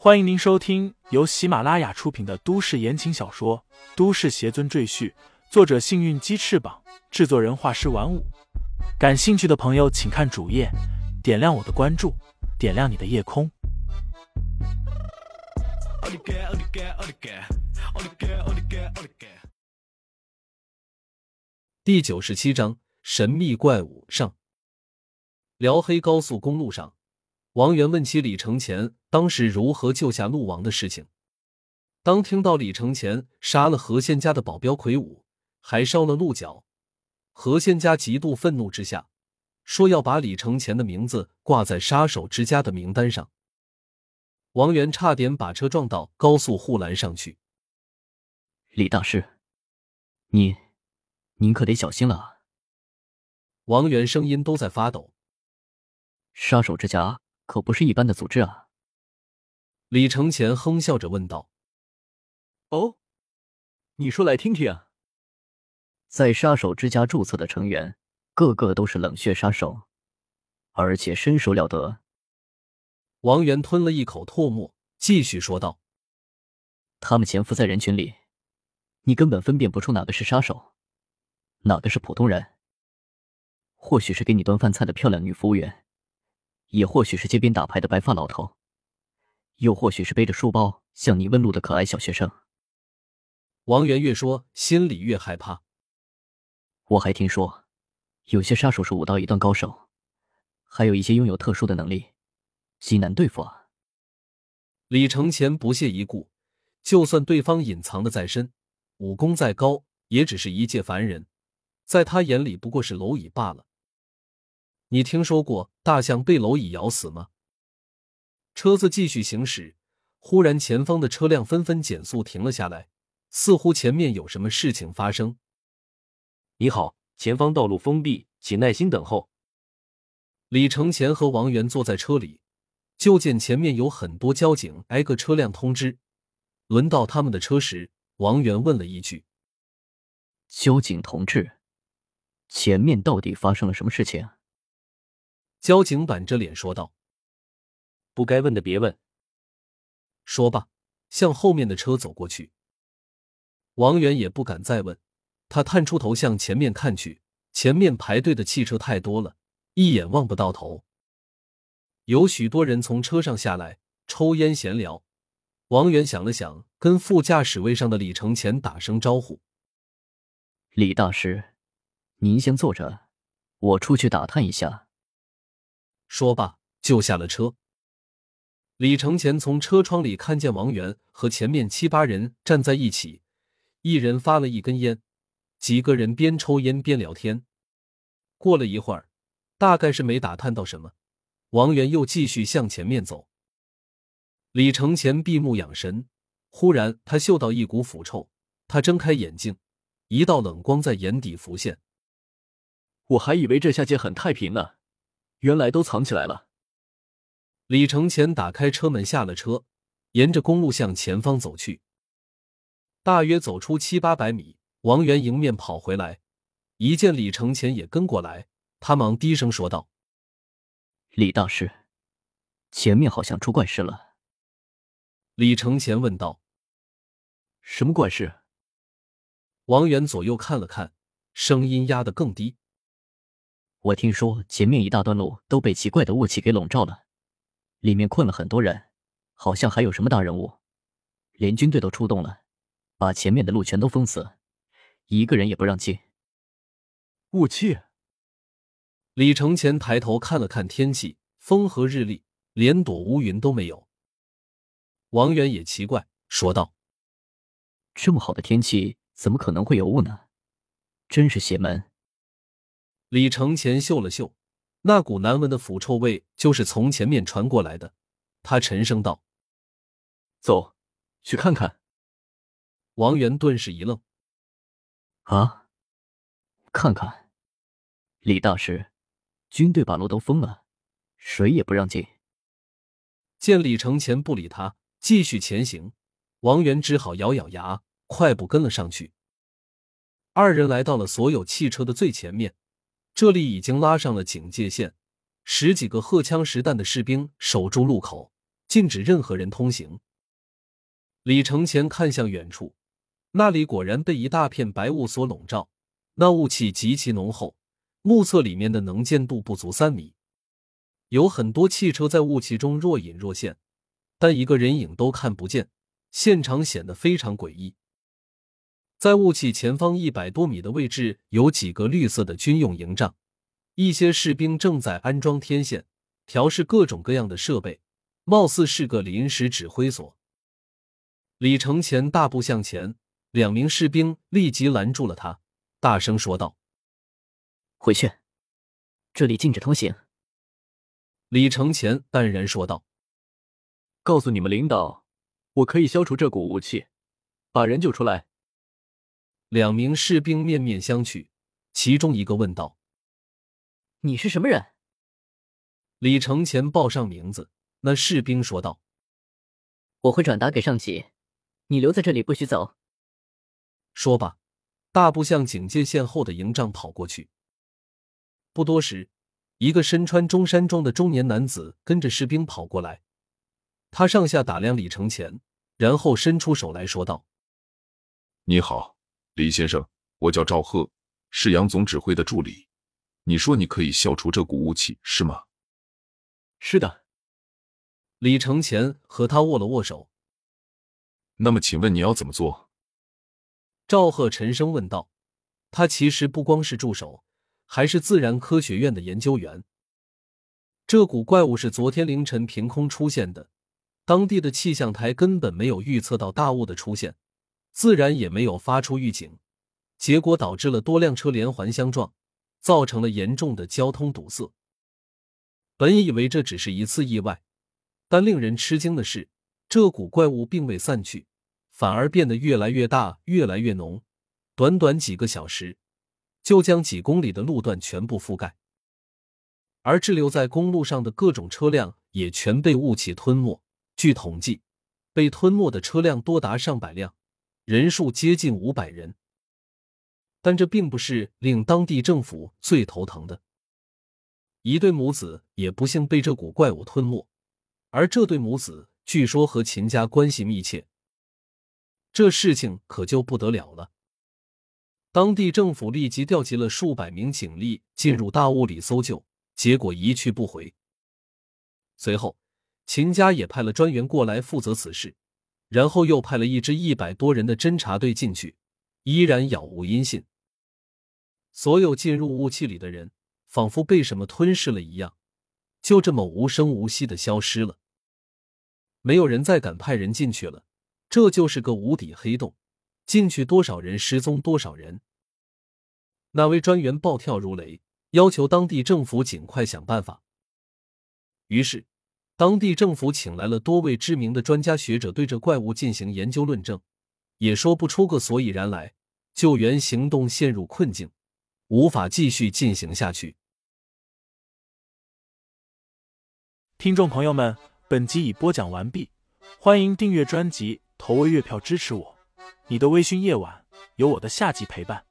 欢迎您收听由喜马拉雅出品的都市言情小说《都市邪尊赘婿》，作者：幸运鸡翅膀，制作人：画师玩五。感兴趣的朋友，请看主页，点亮我的关注，点亮你的夜空。第九十七章：神秘怪物上。辽黑高速公路上，王源问起李承前当时如何救下陆王的事情。当听到李承前杀了何仙家的保镖魁梧，还烧了鹿角，何仙家极度愤怒之下，说要把李承前的名字挂在杀手之家的名单上。王源差点把车撞到高速护栏上去。李大师，你，您可得小心了啊！王源声音都在发抖。杀手之家可不是一般的组织啊！李承前哼笑着问道：“哦，你说来听听啊。”在杀手之家注册的成员，个个都是冷血杀手，而且身手了得。王源吞了一口唾沫，继续说道：“他们潜伏在人群里，你根本分辨不出哪个是杀手，哪个是普通人。或许是给你端饭菜的漂亮女服务员。”也或许是街边打牌的白发老头，又或许是背着书包向你问路的可爱小学生。王源越说，心里越害怕。我还听说，有些杀手是武道一段高手，还有一些拥有特殊的能力，极难对付啊。李承前不屑一顾，就算对方隐藏的再深，武功再高，也只是一介凡人，在他眼里不过是蝼蚁罢了。你听说过大象被蝼蚁咬死吗？车子继续行驶，忽然前方的车辆纷纷减速停了下来，似乎前面有什么事情发生。你好，前方道路封闭，请耐心等候。李承前和王源坐在车里，就见前面有很多交警挨个车辆通知。轮到他们的车时，王源问了一句：“交警同志，前面到底发生了什么事情？”交警板着脸说道：“不该问的别问。”说罢，向后面的车走过去。王源也不敢再问，他探出头向前面看去，前面排队的汽车太多了，一眼望不到头。有许多人从车上下来抽烟闲聊。王源想了想，跟副驾驶位上的李承前打声招呼：“李大师，您先坐着，我出去打探一下。”说罢，就下了车。李承前从车窗里看见王源和前面七八人站在一起，一人发了一根烟，几个人边抽烟边聊天。过了一会儿，大概是没打探到什么，王源又继续向前面走。李承前闭目养神，忽然他嗅到一股腐臭，他睁开眼睛，一道冷光在眼底浮现。我还以为这下界很太平呢。原来都藏起来了。李承前打开车门下了车，沿着公路向前方走去。大约走出七八百米，王源迎面跑回来，一见李承前也跟过来，他忙低声说道：“李大师，前面好像出怪事了。”李承前问道：“什么怪事？”王源左右看了看，声音压得更低。我听说前面一大段路都被奇怪的雾气给笼罩了，里面困了很多人，好像还有什么大人物，连军队都出动了，把前面的路全都封死，一个人也不让进。雾气。李承前抬头看了看天气，风和日丽，连朵乌云都没有。王源也奇怪，说道：“这么好的天气，怎么可能会有雾呢？真是邪门。”李承前嗅了嗅，那股难闻的腐臭味就是从前面传过来的。他沉声道：“走，去看看。”王源顿时一愣：“啊，看看，李大师，军队把路都封了，谁也不让进。”见李承前不理他，继续前行，王源只好咬咬牙，快步跟了上去。二人来到了所有汽车的最前面。这里已经拉上了警戒线，十几个荷枪实弹的士兵守住路口，禁止任何人通行。李承前看向远处，那里果然被一大片白雾所笼罩，那雾气极其浓厚，目测里面的能见度不足三米。有很多汽车在雾气中若隐若现，但一个人影都看不见，现场显得非常诡异。在雾气前方一百多米的位置，有几个绿色的军用营帐，一些士兵正在安装天线，调试各种各样的设备，貌似是个临时指挥所。李承前大步向前，两名士兵立即拦住了他，大声说道：“回去，这里禁止通行。”李承前淡然说道：“告诉你们领导，我可以消除这股雾气，把人救出来。”两名士兵面面相觑，其中一个问道：“你是什么人？”李承前报上名字，那士兵说道：“我会转达给上级。”你留在这里，不许走。说罢，大步向警戒线后的营帐跑过去。不多时，一个身穿中山装的中年男子跟着士兵跑过来。他上下打量李承前，然后伸出手来说道：“你好，李先生，我叫赵贺，是杨总指挥的助理。你说你可以消除这股雾气，是吗？”“是的。”李承前和他握了握手。那么，请问你要怎么做？赵贺沉声问道。他其实不光是助手，还是自然科学院的研究员。这股怪物是昨天凌晨凭空出现的，当地的气象台根本没有预测到大雾的出现，自然也没有发出预警，结果导致了多辆车连环相撞，造成了严重的交通堵塞。本以为这只是一次意外，但令人吃惊的是。这股怪物并未散去，反而变得越来越大，越来越浓。短短几个小时，就将几公里的路段全部覆盖，而滞留在公路上的各种车辆也全被雾气吞没。据统计，被吞没的车辆多达上百辆，人数接近五百人。但这并不是令当地政府最头疼的，一对母子也不幸被这股怪物吞没，而这对母子。据说和秦家关系密切，这事情可就不得了了。当地政府立即调集了数百名警力进入大雾里搜救，结果一去不回。随后，秦家也派了专员过来负责此事，然后又派了一支一百多人的侦察队进去，依然杳无音信。所有进入雾气里的人，仿佛被什么吞噬了一样，就这么无声无息的消失了。没有人再敢派人进去了，这就是个无底黑洞，进去多少人失踪多少人。那位专员暴跳如雷，要求当地政府尽快想办法。于是，当地政府请来了多位知名的专家学者，对这怪物进行研究论证，也说不出个所以然来。救援行动陷入困境，无法继续进行下去。听众朋友们。本集已播讲完毕，欢迎订阅专辑，投喂月票支持我。你的微醺夜晚，有我的下集陪伴。